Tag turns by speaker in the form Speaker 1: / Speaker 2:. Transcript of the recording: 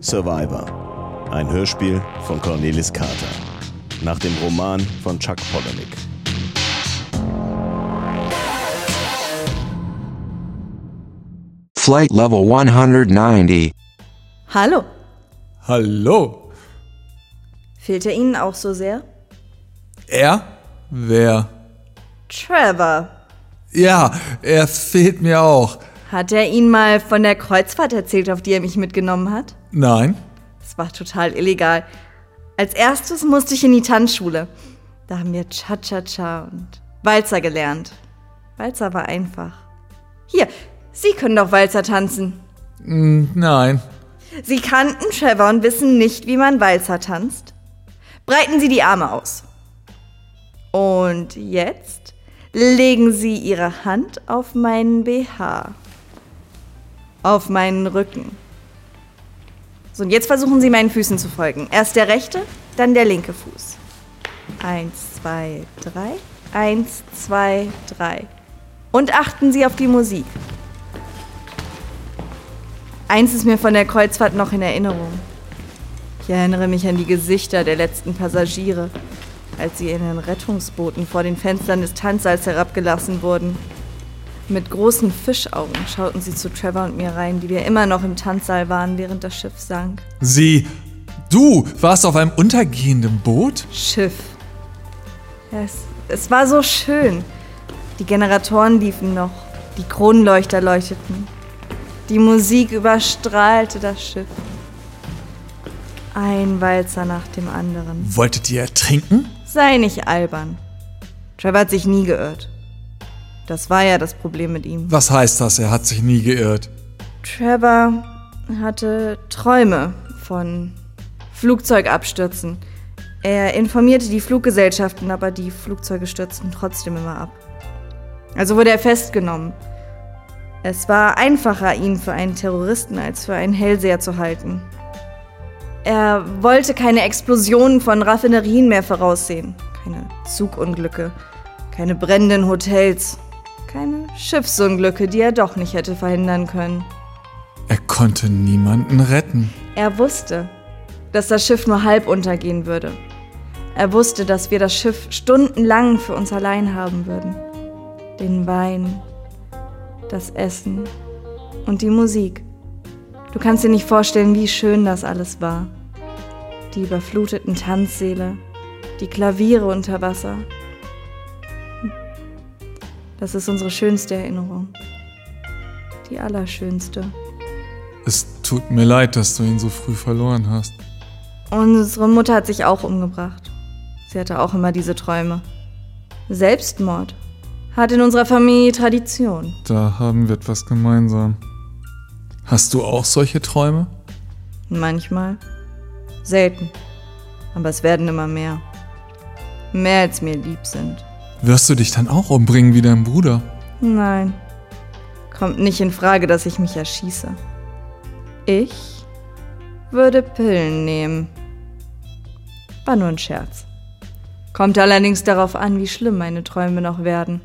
Speaker 1: Survivor. Ein Hörspiel von Cornelis Carter. Nach dem Roman von Chuck Palahniuk.
Speaker 2: Flight Level 190.
Speaker 3: Hallo.
Speaker 4: Hallo.
Speaker 3: Fehlt er Ihnen auch so sehr?
Speaker 4: Er? Wer?
Speaker 3: Trevor.
Speaker 4: Ja, er fehlt mir auch.
Speaker 3: Hat er Ihnen mal von der Kreuzfahrt erzählt, auf die er mich mitgenommen hat?
Speaker 4: Nein?
Speaker 3: Das war total illegal. Als erstes musste ich in die Tanzschule. Da haben wir Cha-Cha-Cha und Walzer gelernt. Walzer war einfach. Hier, Sie können doch Walzer tanzen.
Speaker 4: Hm, Nein.
Speaker 3: Sie kannten Trevor und wissen nicht, wie man Walzer tanzt. Breiten Sie die Arme aus. Und jetzt legen Sie Ihre Hand auf meinen BH. Auf meinen Rücken. So, und jetzt versuchen Sie meinen Füßen zu folgen. Erst der rechte, dann der linke Fuß. Eins, zwei, drei. Eins, zwei, drei. Und achten Sie auf die Musik. Eins ist mir von der Kreuzfahrt noch in Erinnerung. Ich erinnere mich an die Gesichter der letzten Passagiere, als sie in den Rettungsbooten vor den Fenstern des Tanzsaals herabgelassen wurden. Mit großen Fischaugen schauten sie zu Trevor und mir rein, die wir immer noch im Tanzsaal waren, während das Schiff sank.
Speaker 4: Sie. Du warst auf einem untergehenden Boot?
Speaker 3: Schiff. Es, es war so schön. Die Generatoren liefen noch, die Kronleuchter leuchteten. Die Musik überstrahlte das Schiff. Ein Walzer nach dem anderen.
Speaker 4: Wolltet ihr ertrinken?
Speaker 3: Sei nicht albern. Trevor hat sich nie geirrt. Das war ja das Problem mit ihm.
Speaker 4: Was heißt das? Er hat sich nie geirrt.
Speaker 3: Trevor hatte Träume von Flugzeugabstürzen. Er informierte die Fluggesellschaften, aber die Flugzeuge stürzten trotzdem immer ab. Also wurde er festgenommen. Es war einfacher, ihn für einen Terroristen als für einen Hellseher zu halten. Er wollte keine Explosionen von Raffinerien mehr voraussehen, keine Zugunglücke, keine brennenden Hotels, keine Schiffsunglücke, die er doch nicht hätte verhindern können.
Speaker 4: Er konnte niemanden retten.
Speaker 3: Er wusste, dass das Schiff nur halb untergehen würde. Er wusste, dass wir das Schiff stundenlang für uns allein haben würden. Den Wein, das Essen und die Musik. Du kannst dir nicht vorstellen, wie schön das alles war. Die überfluteten Tanzsäle, die Klaviere unter Wasser. Das ist unsere schönste Erinnerung. Die allerschönste.
Speaker 4: Es tut mir leid, dass du ihn so früh verloren hast.
Speaker 3: Unsere Mutter hat sich auch umgebracht. Sie hatte auch immer diese Träume. Selbstmord hat in unserer Familie Tradition.
Speaker 4: Da haben wir etwas gemeinsam. Hast du auch solche Träume?
Speaker 3: Manchmal. Selten. Aber es werden immer mehr. Mehr als mir lieb sind.
Speaker 4: Wirst du dich dann auch umbringen wie dein Bruder?
Speaker 3: Nein. Kommt nicht in Frage, dass ich mich erschieße. Ich würde Pillen nehmen. War nur ein Scherz. Kommt allerdings darauf an, wie schlimm meine Träume noch werden.